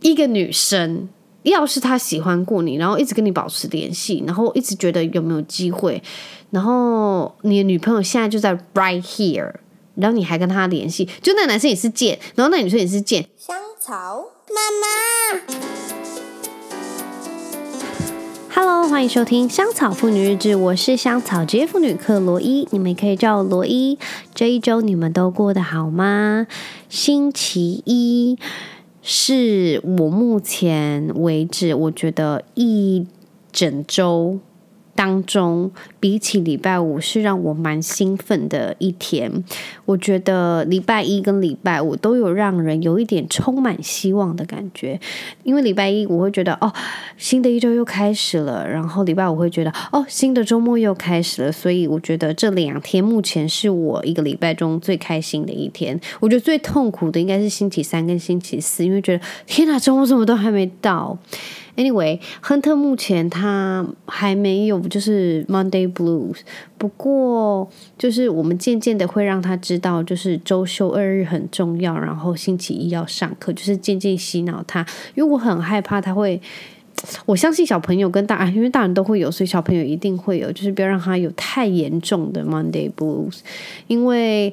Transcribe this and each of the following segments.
一个女生，要是她喜欢过你，然后一直跟你保持联系，然后一直觉得有没有机会，然后你的女朋友现在就在 right here，然后你还跟她联系，就那男生也是贱，然后那女生也是贱。香草妈妈，Hello，欢迎收听香草妇女日志，我是香草职业妇女克罗伊，你们可以叫我罗伊。这一周你们都过得好吗？星期一。是我目前为止，我觉得一整周当中，比起礼拜五是让我蛮兴奋的一天。我觉得礼拜一跟礼拜五都有让人有一点充满希望的感觉，因为礼拜一我会觉得哦，新的一周又开始了，然后礼拜五会觉得哦，新的周末又开始了，所以我觉得这两天目前是我一个礼拜中最开心的一天。我觉得最痛苦的应该是星期三跟星期四，因为觉得天哪，周末怎么都还没到。Anyway，亨特目前他还没有就是 Monday Blues，不过就是我们渐渐的会让他知道，就是周休二日很重要，然后星期一要上课，就是渐渐洗脑他。因为我很害怕他会，我相信小朋友跟大，因为大人都会有，所以小朋友一定会有，就是不要让他有太严重的 Monday Blues，因为。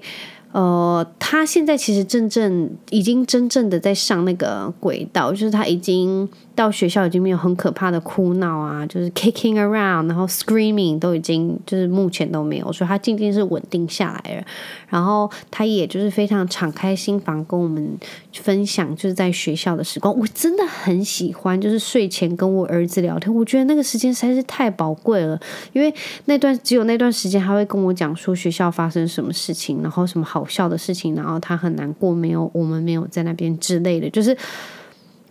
呃，他现在其实真正已经真正的在上那个轨道，就是他已经。到学校已经没有很可怕的哭闹啊，就是 kicking around，然后 screaming 都已经就是目前都没有，所以他渐渐是稳定下来了。然后他也就是非常敞开心房跟我们分享，就是在学校的时光。我真的很喜欢，就是睡前跟我儿子聊天，我觉得那个时间实在是太宝贵了，因为那段只有那段时间，他会跟我讲说学校发生什么事情，然后什么好笑的事情，然后他很难过，没有我们没有在那边之类的，就是。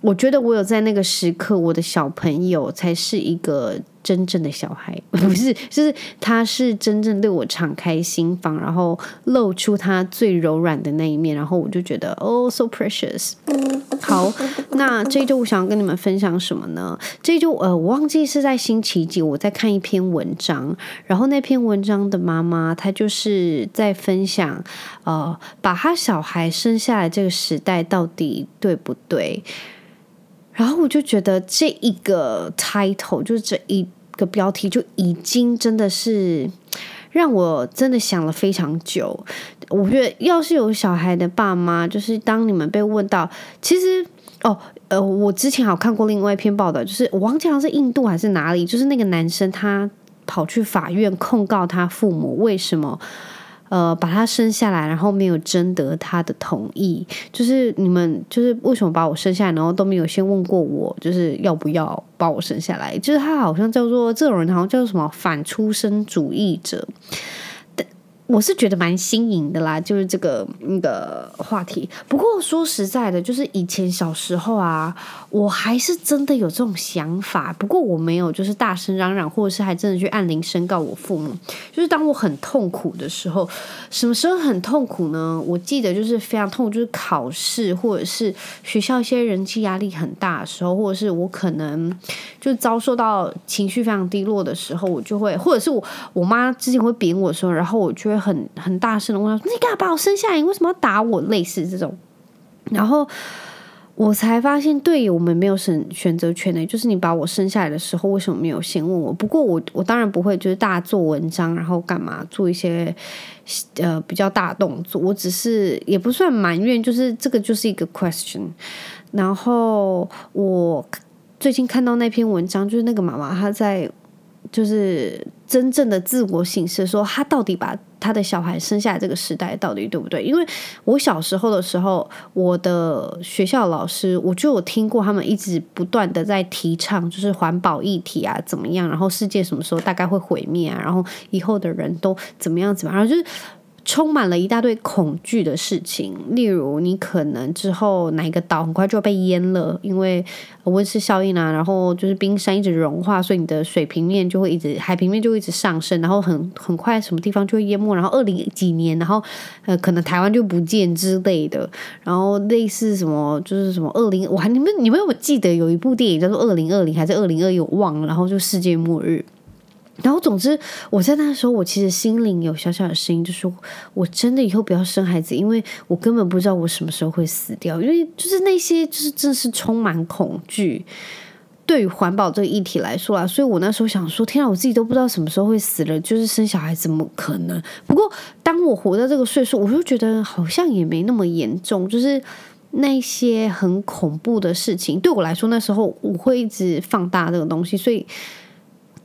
我觉得我有在那个时刻，我的小朋友才是一个真正的小孩，不是，就是他是真正对我敞开心房，然后露出他最柔软的那一面，然后我就觉得哦，so precious。好，那这一周我想要跟你们分享什么呢？这一周呃，我忘记是在星期几，我在看一篇文章，然后那篇文章的妈妈她就是在分享，呃，把她小孩生下来这个时代到底对不对？然后我就觉得这一个 title 就是这一个标题就已经真的是让我真的想了非常久。我觉得要是有小孩的爸妈，就是当你们被问到，其实哦呃，我之前有看过另外一篇报道，就是我忘记是印度还是哪里，就是那个男生他跑去法院控告他父母为什么。呃，把他生下来，然后没有征得他的同意，就是你们就是为什么把我生下来，然后都没有先问过我，就是要不要把我生下来？就是他好像叫做这种人，好像叫做什么反出生主义者。但我是觉得蛮新颖的啦，就是这个那个话题。不过说实在的，就是以前小时候啊，我还是真的有这种想法。不过我没有，就是大声嚷嚷，或者是还真的去按铃申告我父母。就是当我很痛苦的时候，什么时候很痛苦呢？我记得就是非常痛苦，就是考试或者是学校一些人际压力很大的时候，或者是我可能就遭受到情绪非常低落的时候，我就会，或者是我我妈之前会扁我的时候，然后我就会。很很大声的问他说：“你干嘛把我生下来？你为什么要打我？”类似这种，然后我才发现，对我们没有选选择权的，就是你把我生下来的时候，为什么没有先问我？不过我我当然不会就是大做文章，然后干嘛做一些呃比较大动作。我只是也不算埋怨，就是这个就是一个 question。然后我最近看到那篇文章，就是那个妈妈她在。就是真正的自我醒视，说他到底把他的小孩生下来这个时代到底对不对？因为我小时候的时候，我的学校老师我就有听过他们一直不断的在提倡，就是环保议题啊怎么样，然后世界什么时候大概会毁灭啊，然后以后的人都怎么样怎么样，然后就是。充满了一大堆恐惧的事情，例如你可能之后哪一个岛很快就要被淹了，因为温室效应啊，然后就是冰山一直融化，所以你的水平面就会一直海平面就一直上升，然后很很快什么地方就会淹没，然后二零几年，然后呃可能台湾就不见之类的，然后类似什么就是什么二零，我还你们你们有记得有一部电影叫做二零二零还是二零二一我忘了，然后就世界末日。然后，总之，我在那时候，我其实心里有小小的声音，就说：我真的以后不要生孩子，因为我根本不知道我什么时候会死掉。因为就是那些，就是真是充满恐惧。对于环保这个议题来说啊，所以我那时候想说：天啊，我自己都不知道什么时候会死了，就是生小孩怎么可能？不过，当我活到这个岁数，我就觉得好像也没那么严重。就是那些很恐怖的事情，对我来说，那时候我会一直放大这个东西，所以。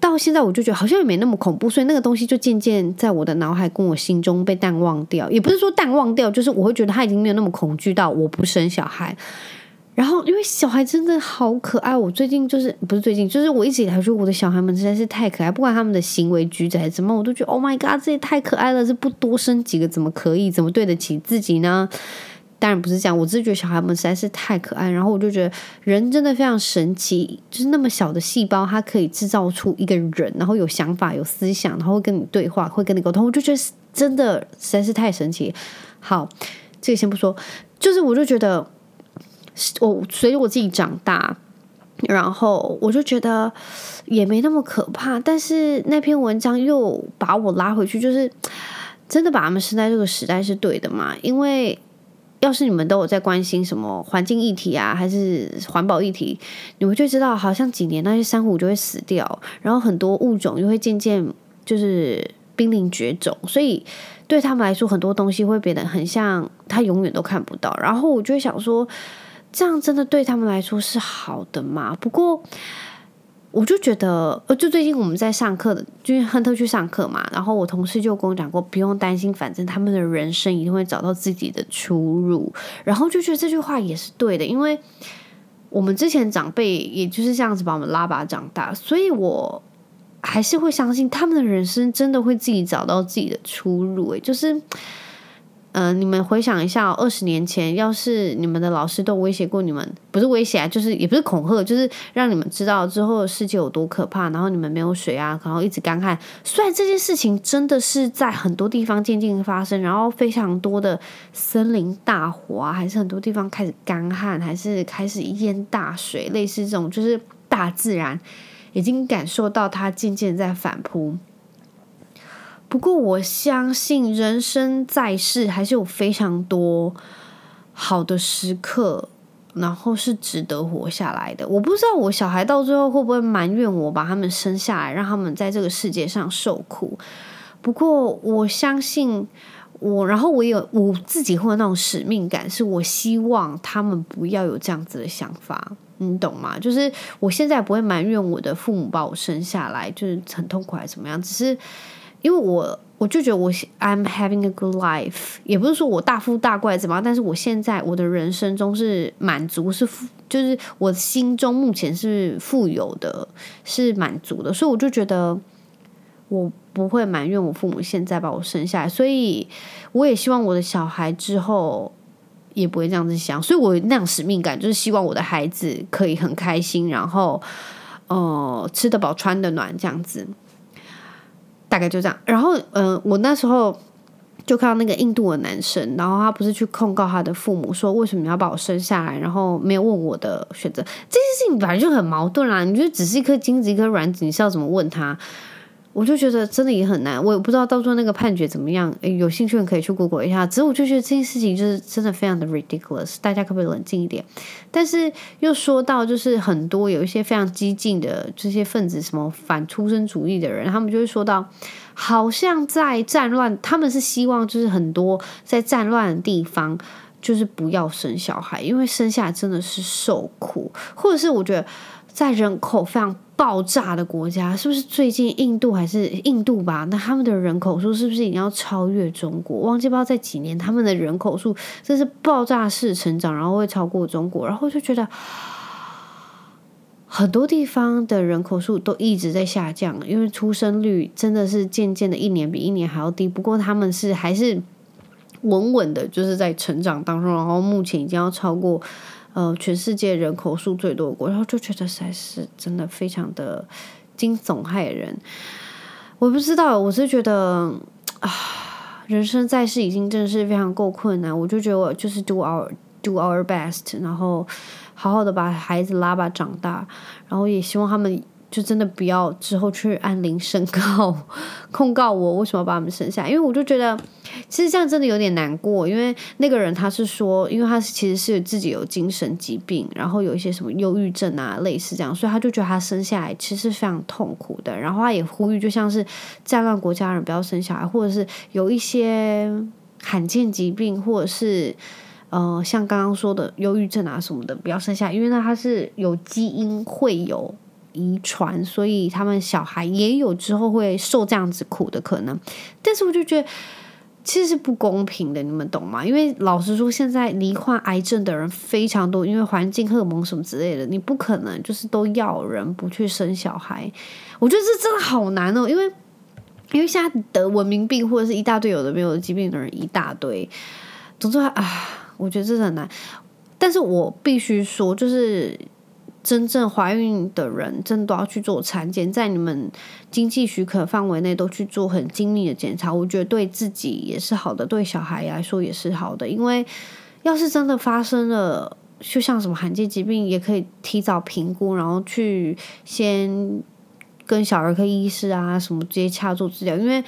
到现在我就觉得好像也没那么恐怖，所以那个东西就渐渐在我的脑海跟我心中被淡忘掉。也不是说淡忘掉，就是我会觉得他已经没有那么恐惧到我不生小孩。然后因为小孩真的好可爱，我最近就是不是最近，就是我一直以来说我的小孩们实在是太可爱，不管他们的行为举止还是怎么，我都觉得 Oh my God，这也太可爱了，这不多生几个怎么可以？怎么对得起自己呢？当然不是这样，我只是觉得小孩们实在是太可爱，然后我就觉得人真的非常神奇，就是那么小的细胞，它可以制造出一个人，然后有想法、有思想，然后会跟你对话，会跟你沟通，我就觉得真的实在是太神奇。好，这个先不说，就是我就觉得我随着我自己长大，然后我就觉得也没那么可怕，但是那篇文章又把我拉回去，就是真的把他们生在这个时代是对的嘛？因为。要是你们都有在关心什么环境议题啊，还是环保议题，你们就知道，好像几年那些珊瑚就会死掉，然后很多物种就会渐渐就是濒临绝种，所以对他们来说，很多东西会变得很像他永远都看不到。然后我就会想说，这样真的对他们来说是好的吗？不过。我就觉得，呃，就最近我们在上课的，就是亨特去上课嘛，然后我同事就跟我讲过，不用担心，反正他们的人生一定会找到自己的出路。然后就觉得这句话也是对的，因为我们之前长辈也就是这样子把我们拉拔长大，所以我还是会相信他们的人生真的会自己找到自己的出路。诶，就是。嗯、你们回想一下，二十年前，要是你们的老师都威胁过你们，不是威胁啊，就是也不是恐吓，就是让你们知道之后的世界有多可怕，然后你们没有水啊，然后一直干旱。虽然这件事情真的是在很多地方渐渐发生，然后非常多的森林大火啊，还是很多地方开始干旱，还是开始淹大水，类似这种，就是大自然已经感受到它渐渐在反扑。不过，我相信人生在世还是有非常多好的时刻，然后是值得活下来的。我不知道我小孩到最后会不会埋怨我把他们生下来，让他们在这个世界上受苦。不过，我相信我，然后我有我自己会有那种使命感，是我希望他们不要有这样子的想法，你懂吗？就是我现在不会埋怨我的父母把我生下来，就是很痛苦还是怎么样，只是。因为我我就觉得我 I'm having a good life，也不是说我大富大贵怎么样，但是我现在我的人生中是满足，是富，就是我心中目前是富有的，是满足的，所以我就觉得我不会埋怨我父母现在把我生下来，所以我也希望我的小孩之后也不会这样子想，所以我那样使命感，就是希望我的孩子可以很开心，然后呃吃得饱穿得暖这样子。大概就这样，然后，嗯、我那时候就看到那个印度的男生，然后他不是去控告他的父母，说为什么要把我生下来，然后没有问我的选择，这件事情本来就很矛盾啦。你就只是一颗精子，一颗卵子，你是要怎么问他？我就觉得真的也很难，我也不知道到时候那个判决怎么样。有兴趣可以去 Google 一下。只是我就觉得这件事情就是真的非常的 ridiculous，大家可不可以冷静一点？但是又说到就是很多有一些非常激进的这些分子，什么反出生主义的人，他们就会说到，好像在战乱，他们是希望就是很多在战乱的地方就是不要生小孩，因为生下来真的是受苦，或者是我觉得在人口非常。爆炸的国家是不是最近印度还是印度吧？那他们的人口数是不是已经要超越中国？忘记不知道在几年，他们的人口数这是爆炸式成长，然后会超过中国。然后就觉得很多地方的人口数都一直在下降，因为出生率真的是渐渐的一年比一年还要低。不过他们是还是稳稳的，就是在成长当中，然后目前已经要超过。呃，全世界人口数最多的国，然后就觉得实在是真的非常的惊悚骇人。我不知道，我是觉得啊，人生在世已经真的是非常够困难。我就觉得我就是 do our do our best，然后好好的把孩子拉把长大，然后也希望他们就真的不要之后去按铃申告 控告我为什么把他们生下，因为我就觉得其实这样真的有点难过，因为那个人他是说，因为他其实是自己有精神疾病，然后有一些什么忧郁症啊类似这样，所以他就觉得他生下来其实是非常痛苦的，然后他也呼吁，就像是战乱国家人不要生小孩，或者是有一些罕见疾病，或者是呃像刚刚说的忧郁症啊什么的不要生下，因为呢他是有基因会有。遗传，所以他们小孩也有之后会受这样子苦的可能，但是我就觉得其实是不公平的，你们懂吗？因为老实说，现在罹患癌症的人非常多，因为环境荷尔蒙什么之类的，你不可能就是都要人不去生小孩。我觉得这真的好难哦，因为因为现在得文明病或者是一大堆有的没有的疾病的人一大堆，总之啊，我觉得这是很难。但是我必须说，就是。真正怀孕的人，真的都要去做产检，在你们经济许可范围内都去做很精密的检查。我觉得对自己也是好的，对小孩来说也是好的。因为要是真的发生了，就像什么罕见疾病，也可以提早评估，然后去先跟小儿科医师啊什么接洽做治疗，因为。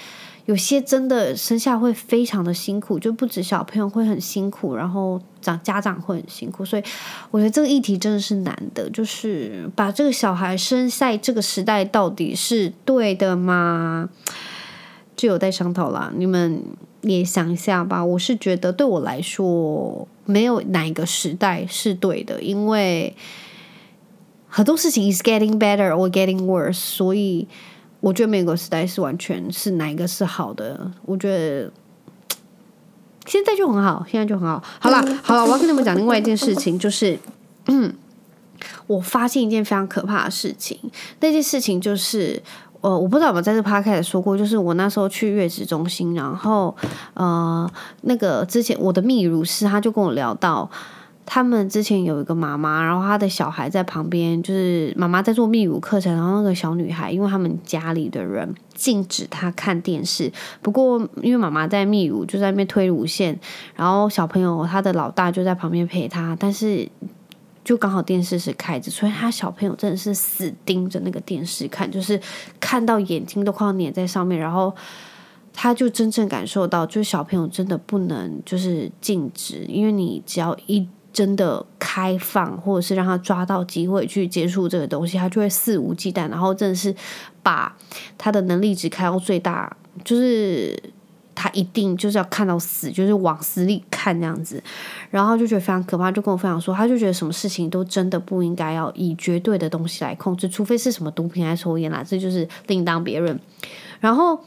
有些真的生下会非常的辛苦，就不止小朋友会很辛苦，然后长家长会很辛苦，所以我觉得这个议题真的是难的，就是把这个小孩生在这个时代到底是对的吗？就有待商讨啦。你们也想一下吧。我是觉得对我来说，没有哪一个时代是对的，因为很多事情 is getting better or getting worse，所以。我觉得每个时代是完全是哪一个是好的？我觉得现在就很好，现在就很好。好了，好了，我要跟你们讲另外一件事情，就是，嗯，我发现一件非常可怕的事情。那件事情就是，呃，我不知道有没有在这 p o d a 说过，就是我那时候去月子中心，然后，呃，那个之前我的泌乳师他就跟我聊到。他们之前有一个妈妈，然后她的小孩在旁边，就是妈妈在做泌乳课程，然后那个小女孩，因为他们家里的人禁止她看电视，不过因为妈妈在泌乳，就在那边推乳线，然后小朋友他的老大就在旁边陪他，但是就刚好电视是开着，所以他小朋友真的是死盯着那个电视看，就是看到眼睛都快要粘在上面，然后他就真正感受到，就是小朋友真的不能就是禁止，因为你只要一。真的开放，或者是让他抓到机会去接触这个东西，他就会肆无忌惮，然后真的是把他的能力值开到最大，就是他一定就是要看到死，就是往死里看这样子，然后就觉得非常可怕，就跟我分享说，他就觉得什么事情都真的不应该要以绝对的东西来控制，除非是什么毒品还是抽烟啦，这就是另当别论，然后。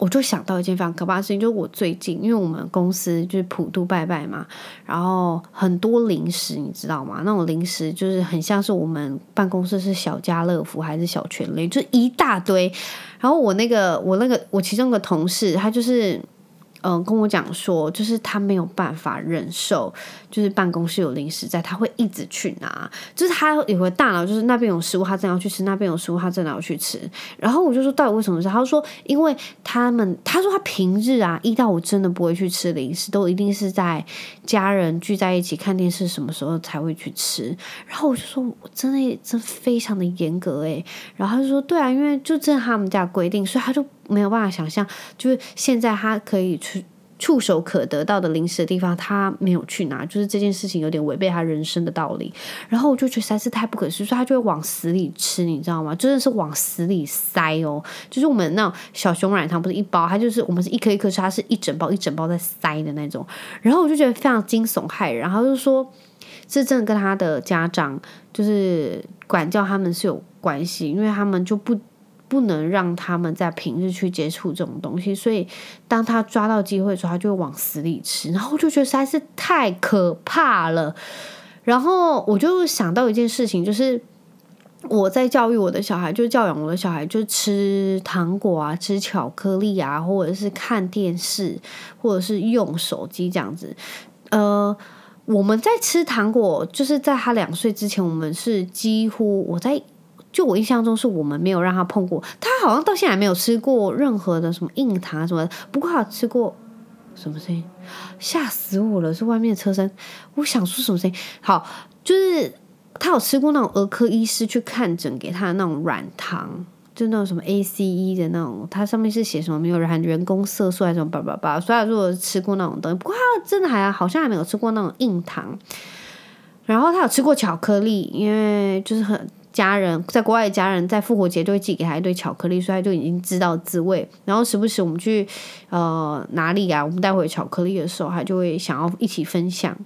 我就想到一件非常可怕的事情，就是我最近，因为我们公司就是普渡拜拜嘛，然后很多零食，你知道吗？那种零食就是很像是我们办公室是小家乐福还是小全联，就一大堆。然后我那个我那个我其中一个同事，他就是。嗯、跟我讲说，就是他没有办法忍受，就是办公室有零食在，他会一直去拿。就是他有个大脑，就是那边有食物，他正要去吃；那边有食物，他正要去吃。然后我就说，到底为什么？他说，因为他们，他说他平日啊，一到五真的不会去吃零食，都一定是在家人聚在一起看电视，什么时候才会去吃。然后我就说，我真的真的非常的严格诶。然后他就说，对啊，因为就这他们家规定，所以他就。没有办法想象，就是现在他可以去触手可得到的零食的地方，他没有去拿，就是这件事情有点违背他人生的道理。然后我就觉得实在是太不可思议，所以他就会往死里吃，你知道吗？真的是往死里塞哦。就是我们那种小熊软糖不是一包，它就是我们是一颗一颗吃，它是一整包一整包在塞的那种。然后我就觉得非常惊悚骇人，然后就说这真的跟他的家长就是管教他们是有关系，因为他们就不。不能让他们在平日去接触这种东西，所以当他抓到机会的时候，他就会往死里吃，然后我就觉得实在是太可怕了。然后我就想到一件事情，就是我在教育我的小孩，就教养我的小孩，就吃糖果啊，吃巧克力啊，或者是看电视，或者是用手机这样子。呃，我们在吃糖果，就是在他两岁之前，我们是几乎我在。就我印象中，是我们没有让他碰过，他好像到现在还没有吃过任何的什么硬糖什么。不过他吃过什么声音？吓死我了！是外面的车声。我想说什么声音？好，就是他有吃过那种儿科医师去看诊给他的那种软糖。就那种什么 ACE 的那种，它上面是写什么没有含人工色素还是什么叭叭叭。所以他如果吃过那种东西，不过他真的还好像还没有吃过那种硬糖。然后他有吃过巧克力，因为就是很家人在国外的家人在复活节就会寄给他一堆巧克力，所以他就已经知道滋味。然后时不时我们去呃哪里啊，我们带回巧克力的时候，他就会想要一起分享。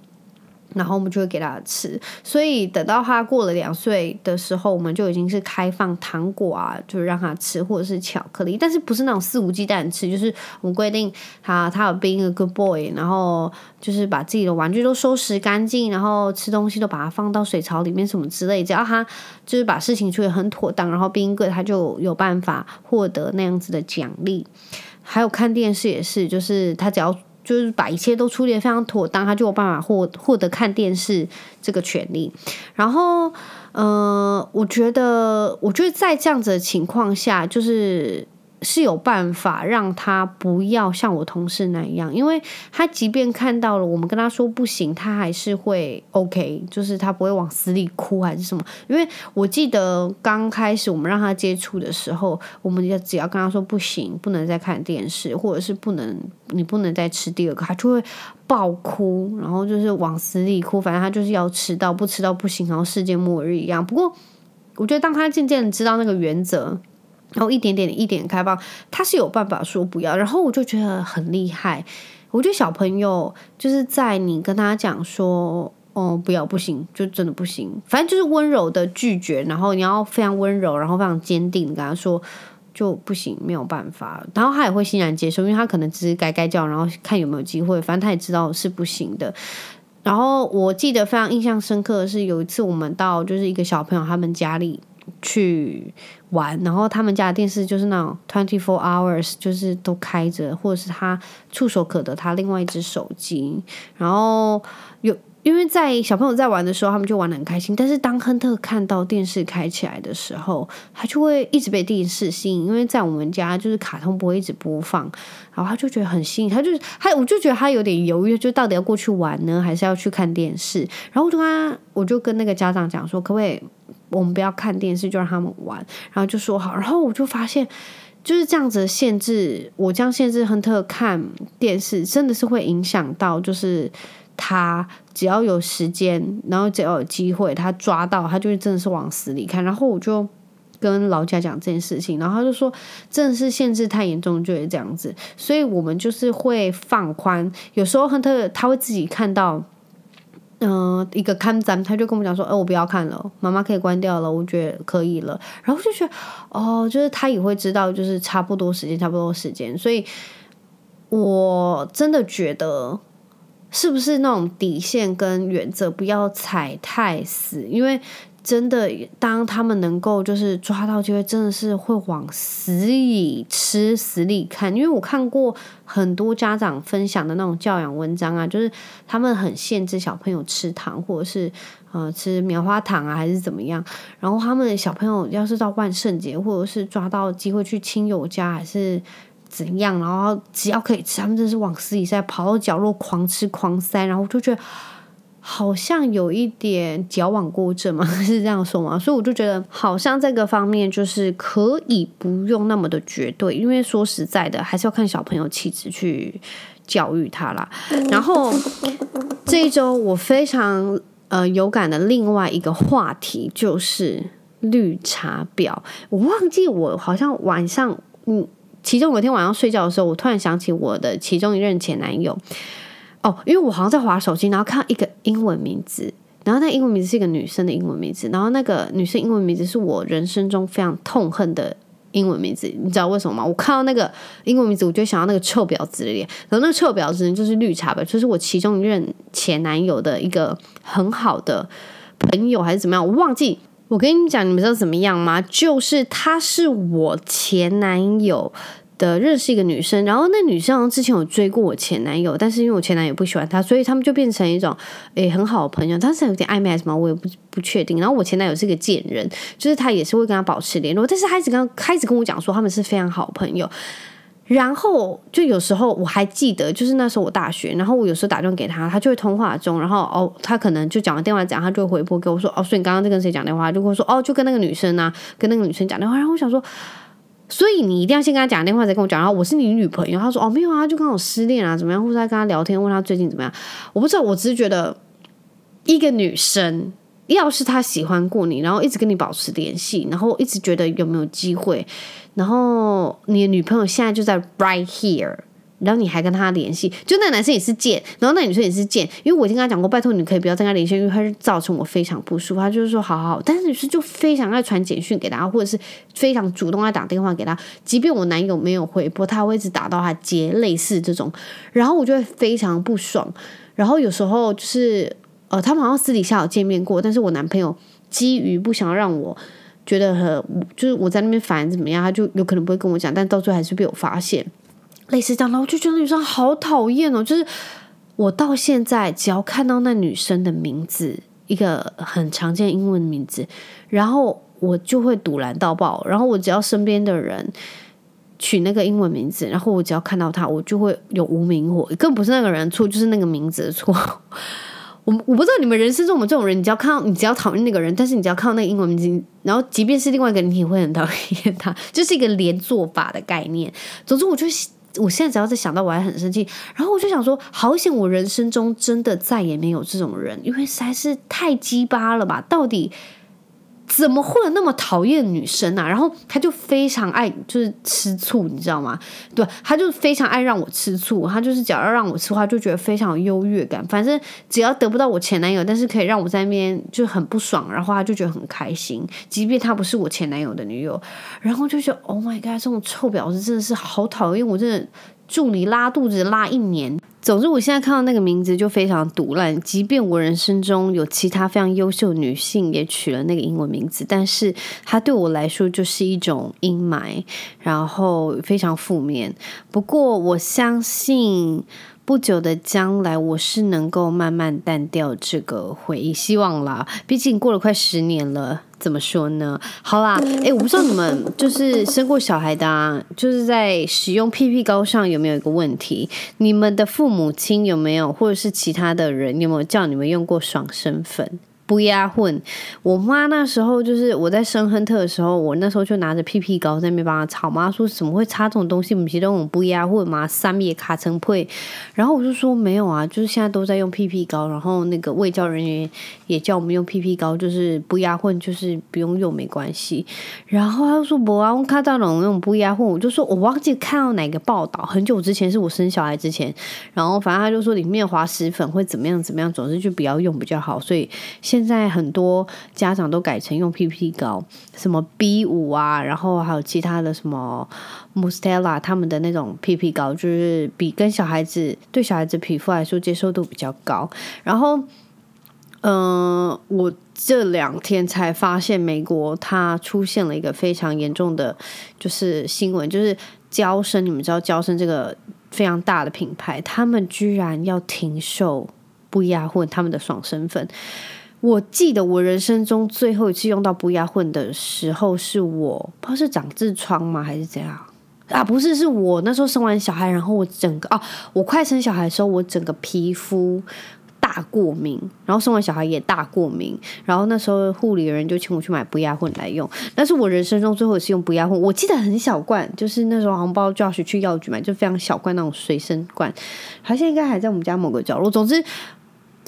然后我们就会给他吃，所以等到他过了两岁的时候，我们就已经是开放糖果啊，就是让他吃，或者是巧克力，但是不是那种肆无忌惮吃，就是我们规定他他有 being a good boy，然后就是把自己的玩具都收拾干净，然后吃东西都把它放到水槽里面什么之类，只要他就是把事情处理很妥当，然后 being good，他就有办法获得那样子的奖励。还有看电视也是，就是他只要。就是把一切都处理的非常妥当，他就有办法获获得看电视这个权利。然后，呃，我觉得，我觉得在这样子的情况下，就是。是有办法让他不要像我同事那样，因为他即便看到了我们跟他说不行，他还是会 OK，就是他不会往死里哭还是什么。因为我记得刚开始我们让他接触的时候，我们就只要跟他说不行，不能再看电视，或者是不能你不能再吃第二个，他就会爆哭，然后就是往死里哭，反正他就是要吃到，不吃到不行，然后世界末日一样。不过我觉得当他渐渐知道那个原则。然后一点点一点开放，他是有办法说不要。然后我就觉得很厉害。我觉得小朋友就是在你跟他讲说，哦，不要不行，就真的不行。反正就是温柔的拒绝，然后你要非常温柔，然后非常坚定的跟他说就不行，没有办法。然后他也会欣然接受，因为他可能只是该该叫，然后看有没有机会。反正他也知道是不行的。然后我记得非常印象深刻的是，有一次我们到就是一个小朋友他们家里。去玩，然后他们家的电视就是那种 twenty four hours，就是都开着，或者是他触手可得他另外一只手机，然后有因为在小朋友在玩的时候，他们就玩得很开心。但是当亨特看到电视开起来的时候，他就会一直被电视吸引，因为在我们家就是卡通不会一直播放，然后他就觉得很吸引，他就他我就觉得他有点犹豫，就到底要过去玩呢，还是要去看电视？然后我就跟他，我就跟那个家长讲说，可不可以？我们不要看电视，就让他们玩，然后就说好。然后我就发现，就是这样子的限制，我这样限制亨特看电视，真的是会影响到，就是他只要有时间，然后只要有机会，他抓到，他就会真的是往死里看。然后我就跟老贾讲这件事情，然后他就说，真的是限制太严重，就是这样子。所以我们就是会放宽，有时候亨特他会自己看到。嗯、一个看咱，他就跟我们讲说：“哎、我不要看了，妈妈可以关掉了，我觉得可以了。”然后就觉得，哦，就是他也会知道，就是差不多时间，差不多时间。所以，我真的觉得，是不是那种底线跟原则不要踩太死，因为。真的，当他们能够就是抓到机会，真的是会往死里吃、死里看。因为我看过很多家长分享的那种教养文章啊，就是他们很限制小朋友吃糖，或者是呃吃棉花糖啊，还是怎么样。然后他们小朋友要是到万圣节，或者是抓到机会去亲友家，还是怎样，然后只要可以吃，他们真是往死里塞，跑到角落狂吃狂塞。然后就觉得。好像有一点矫枉过正嘛，是这样说吗？所以我就觉得，好像这个方面就是可以不用那么的绝对，因为说实在的，还是要看小朋友气质去教育他啦。然后这一周我非常呃有感的另外一个话题就是绿茶婊。我忘记我好像晚上嗯，其中有一天晚上睡觉的时候，我突然想起我的其中一任前男友。哦，因为我好像在划手机，然后看到一个英文名字，然后那英文名字是一个女生的英文名字，然后那个女生英文名字是我人生中非常痛恨的英文名字，你知道为什么吗？我看到那个英文名字，我就想到那个臭婊子的脸，然后那个臭婊子呢，就是绿茶婊，就是我其中一任前男友的一个很好的朋友还是怎么样，我忘记。我跟你讲，你们知道怎么样吗？就是他是我前男友。的认识一个女生，然后那女生之前有追过我前男友，但是因为我前男友不喜欢她，所以他们就变成一种诶很好的朋友，但是有点暧昧还是什么，我也不不确定。然后我前男友是个贱人，就是他也是会跟他保持联络，但是他一直跟他一直跟我讲说他们是非常好朋友。然后就有时候我还记得，就是那时候我大学，然后我有时候打电话给他，他就会通话中，然后哦，他可能就讲完电话讲，他就会回拨给我说，哦，所以你刚刚在跟谁讲电话？就会说，哦，就跟那个女生啊，跟那个女生讲电话。然后我想说，所以你一定要先跟他讲电话，再跟我讲。然后我是你女朋友，他说，哦，没有啊，就刚好失恋啊，怎么样？或者在跟他聊天，问他最近怎么样？我不知道，我只是觉得一个女生。要是他喜欢过你，然后一直跟你保持联系，然后一直觉得有没有机会，然后你的女朋友现在就在 right here，然后你还跟他联系，就那男生也是贱，然后那女生也是贱，因为我已经跟他讲过，拜托你可以不要跟他联系，因为他是造成我非常不舒服。他就是说好好好，但是女生就非常爱传简讯给他，或者是非常主动爱打电话给他，即便我男友没有回拨，他会一直打到他接，类似这种，然后我就会非常不爽，然后有时候就是。呃，他们好像私底下有见面过，但是我男朋友基于不想让我觉得很，就是我在那边烦怎么样，他就有可能不会跟我讲，但到最后还是被我发现，类似这样的，我就觉得女生好讨厌哦。就是我到现在只要看到那女生的名字，一个很常见英文名字，然后我就会堵拦到爆。然后我只要身边的人取那个英文名字，然后我只要看到他，我就会有无名火，更不是那个人错，就是那个名字的错。我我不知道你们人生中我们这种人，你只要看到，你只要讨厌那个人，但是你只要看到那个英文名字，然后即便是另外一个人，你也会很讨厌他，就是一个连坐法的概念。总之，我就我现在只要再想到，我还很生气。然后我就想说，好险，我人生中真的再也没有这种人，因为实在是太鸡巴了吧？到底。怎么会有那么讨厌女生啊？然后他就非常爱就是吃醋，你知道吗？对，他就非常爱让我吃醋。他就是只要让我吃的话，就觉得非常有优越感。反正只要得不到我前男友，但是可以让我在那边就很不爽，然后他就觉得很开心。即便他不是我前男友的女友，然后就觉得 Oh my God，这种臭婊子真的是好讨厌！我真的祝你拉肚子拉一年。总之，我现在看到那个名字就非常赌烂。即便我人生中有其他非常优秀女性也取了那个英文名字，但是它对我来说就是一种阴霾，然后非常负面。不过我相信。不久的将来，我是能够慢慢淡掉这个回忆，希望啦。毕竟过了快十年了，怎么说呢？好啦，哎，我不知道你们就是生过小孩的啊，就是在使用屁屁膏上有没有一个问题？你们的父母亲有没有，或者是其他的人有没有叫你们用过爽身粉？不压混，我妈那时候就是我在生亨特的时候，我那时候就拿着屁屁膏在那边帮她擦。妈说怎么会擦这种东西？不是都用不压混吗？三叶卡成配。然后我就说没有啊，就是现在都在用屁屁膏。然后那个卫教人员也叫我们用屁屁膏，就是不压混，就是不用用没关系。然后他就说不啊，我看到那种不压混，我就说我忘记看到哪个报道，很久之前是我生小孩之前。然后反正他就说里面滑石粉会怎么样怎么样，总之就不要用比较好。所以。现在很多家长都改成用 PP 膏，什么 B 五啊，然后还有其他的什么 Mustela，他们的那种 PP 膏，就是比跟小孩子对小孩子皮肤来说接受度比较高。然后，嗯、我这两天才发现美国它出现了一个非常严重的，就是新闻，就是娇生，你们知道娇生这个非常大的品牌，他们居然要停售不压混他们的爽身粉。我记得我人生中最后一次用到不压混的时候，是我不知道是长痔疮吗，还是怎样啊？不是，是我那时候生完小孩，然后我整个啊，我快生小孩的时候，我整个皮肤大过敏，然后生完小孩也大过敏，然后那时候护理人就请我去买不压混来用。但是我人生中最后一次用不压混，我记得很小罐，就是那时候红包就要去药局买，就非常小罐那种随身罐，好像应该还在我们家某个角落。总之。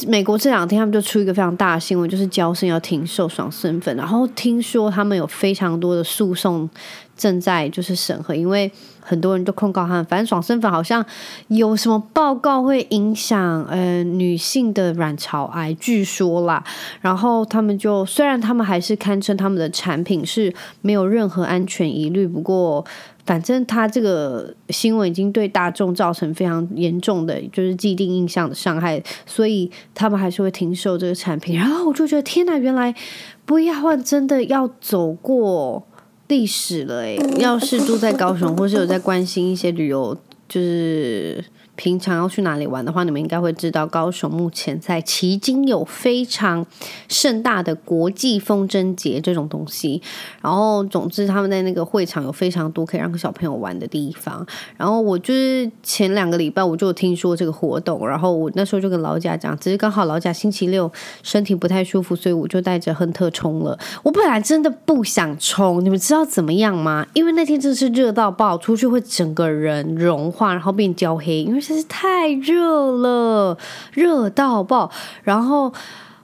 美国这两天他们就出一个非常大的新闻，就是娇生要停售爽身粉，然后听说他们有非常多的诉讼正在就是审核，因为很多人都控告他们，反正爽身粉好像有什么报告会影响呃女性的卵巢癌，据说啦，然后他们就虽然他们还是堪称他们的产品是没有任何安全疑虑，不过。反正他这个新闻已经对大众造成非常严重的，就是既定印象的伤害，所以他们还是会停售这个产品。然后我就觉得，天哪，原来不要换真的要走过历史了诶，要是住在高雄，或是有在关心一些旅游，就是平常要去哪里玩的话，你们应该会知道，高雄目前在旗津有非常盛大的国际风筝节这种东西。然后，总之他们在那个会场有非常多可以让小朋友玩的地方。然后我就是前两个礼拜我就听说这个活动，然后我那时候就跟老贾讲，只是刚好老贾星期六身体不太舒服，所以我就带着亨特冲了。我本来真的不想冲，你们知道怎么样吗？因为那天真的是热到爆，出去会整个人融化，然后变焦黑，因为。真是太热了，热到爆。然后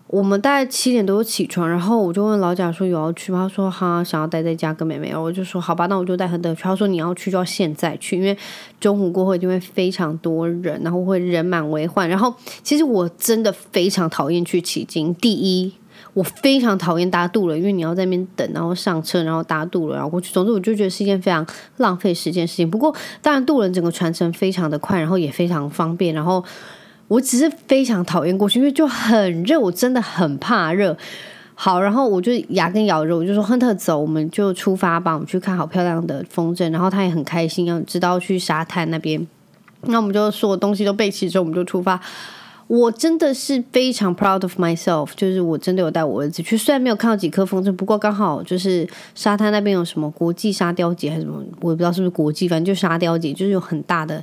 我们大概七点多起床，然后我就问老贾说有要去吗？他说哈，想要待在家跟妹妹。我就说好吧，那我就带亨特去。他说你要去就要现在去，因为中午过后就会非常多人，然后会人满为患。然后其实我真的非常讨厌去旗津。第一。我非常讨厌搭渡轮，因为你要在那边等，然后上车，然后搭渡轮，然后过去。总之，我就觉得是一件非常浪费时间的事情。不过，当然渡轮整个传承非常的快，然后也非常方便。然后，我只是非常讨厌过去，因为就很热，我真的很怕热。好，然后我就牙根咬着，我就说亨特走，我们就出发吧，我们去看好漂亮的风筝。然后他也很开心，要知道去沙滩那边。那我们就所有东西都备齐之后，我们就出发。我真的是非常 proud of myself，就是我真的有带我儿子去，虽然没有看到几颗风筝，不过刚好就是沙滩那边有什么国际沙雕节还是什么，我也不知道是不是国际，反正就沙雕节，就是有很大的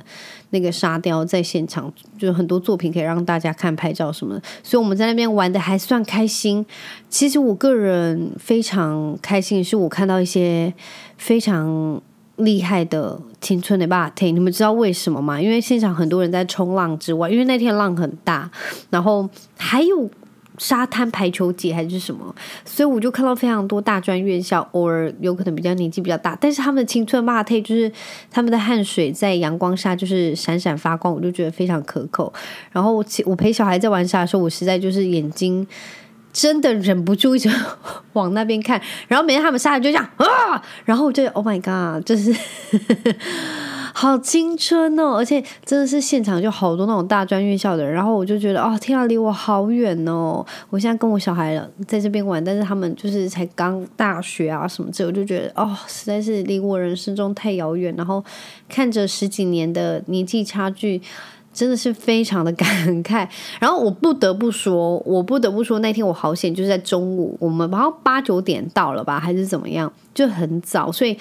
那个沙雕在现场，就是很多作品可以让大家看拍照什么的，所以我们在那边玩的还算开心。其实我个人非常开心是，我看到一些非常。厉害的青春的吧台，你们知道为什么吗？因为现场很多人在冲浪之外，因为那天浪很大，然后还有沙滩排球节还是什么，所以我就看到非常多大专院校，偶尔有可能比较年纪比较大，但是他们的青春吧台就是他们的汗水在阳光下就是闪闪发光，我就觉得非常可口。然后我我陪小孩在玩沙的时候，我实在就是眼睛。真的忍不住一直往那边看，然后每天他们下来就这样啊，然后我就 Oh my God，就是 好青春哦，而且真的是现场就好多那种大专院校的人，然后我就觉得哦，天啊，离我好远哦！我现在跟我小孩了在这边玩，但是他们就是才刚大学啊什么之类，我就觉得哦，实在是离我人生中太遥远，然后看着十几年的年纪差距。真的是非常的感慨，然后我不得不说，我不得不说，那天我好险，就是在中午，我们好像八九点到了吧，还是怎么样，就很早，所以。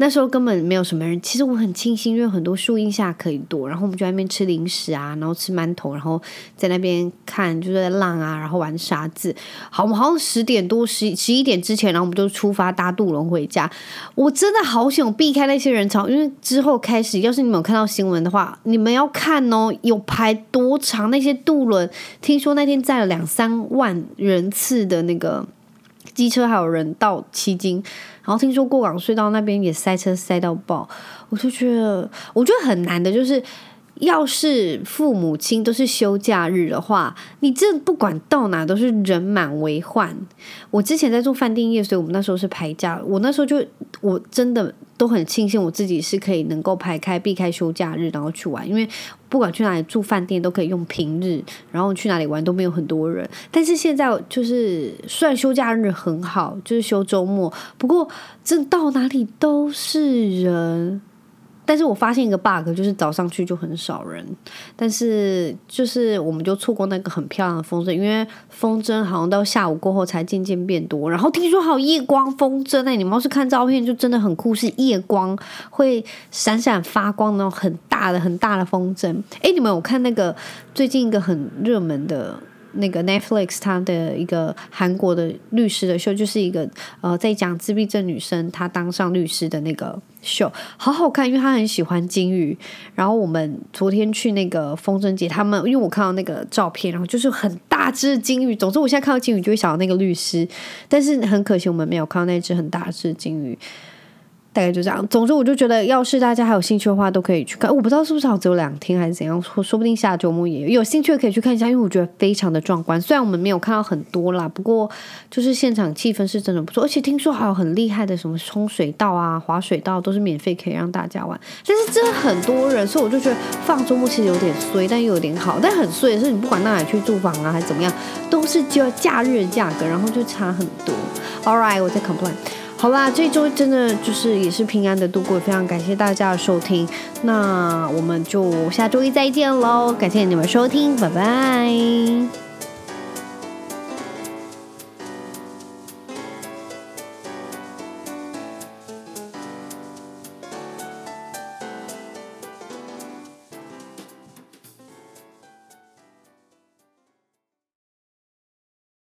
那时候根本没有什么人，其实我很庆幸，因为很多树荫下可以躲，然后我们就在那边吃零食啊，然后吃馒头，然后在那边看，就是在浪啊，然后玩沙子。好，我们好像十点多十十一点之前，然后我们就出发搭渡轮回家。我真的好想避开那些人潮，因为之后开始，要是你们有看到新闻的话，你们要看哦，有排多长那些渡轮，听说那天载了两三万人次的那个。机车还有人到旗津，然后听说过港隧道那边也塞车塞到爆，我就觉得我觉得很难的，就是要是父母亲都是休假日的话，你这不管到哪都是人满为患。我之前在做饭店业，所以我们那时候是排假，我那时候就我真的。都很庆幸我自己是可以能够排开避开休假日，然后去玩，因为不管去哪里住饭店都可以用平日，然后去哪里玩都没有很多人。但是现在就是虽然休假日很好，就是休周末，不过这到哪里都是人。但是我发现一个 bug，就是早上去就很少人，但是就是我们就错过那个很漂亮的风筝，因为风筝好像到下午过后才渐渐变多。然后听说还有夜光风筝，那你们要是看照片就真的很酷，是夜光会闪闪发光那种很大的很大的风筝。诶，你们有看那个最近一个很热门的？那个 Netflix 它的一个韩国的律师的秀，就是一个呃在讲自闭症女生她当上律师的那个秀，好好看，因为她很喜欢鲸鱼。然后我们昨天去那个风筝节，他们因为我看到那个照片，然后就是很大只鲸鱼。总之我现在看到鲸鱼就会想到那个律师，但是很可惜我们没有看到那只很大只鲸鱼。大概就这样。总之，我就觉得，要是大家还有兴趣的话，都可以去看。我不知道是不是好只有两天还是怎样，说说不定下周末也有。兴趣的可以去看一下，因为我觉得非常的壮观。虽然我们没有看到很多啦，不过就是现场气氛是真的不错。而且听说还有很厉害的什么冲水道啊、滑水道都是免费可以让大家玩。但是真的很多人，所以我就觉得放周末其实有点衰，但又有点好。但很衰的是，你不管到哪里去住房啊，还是怎么样，都是就假日的价格，然后就差很多。All right，我在 complain。好啦，这周真的就是也是平安的度过，非常感谢大家的收听。那我们就下周一再见喽，感谢你们收听，拜拜。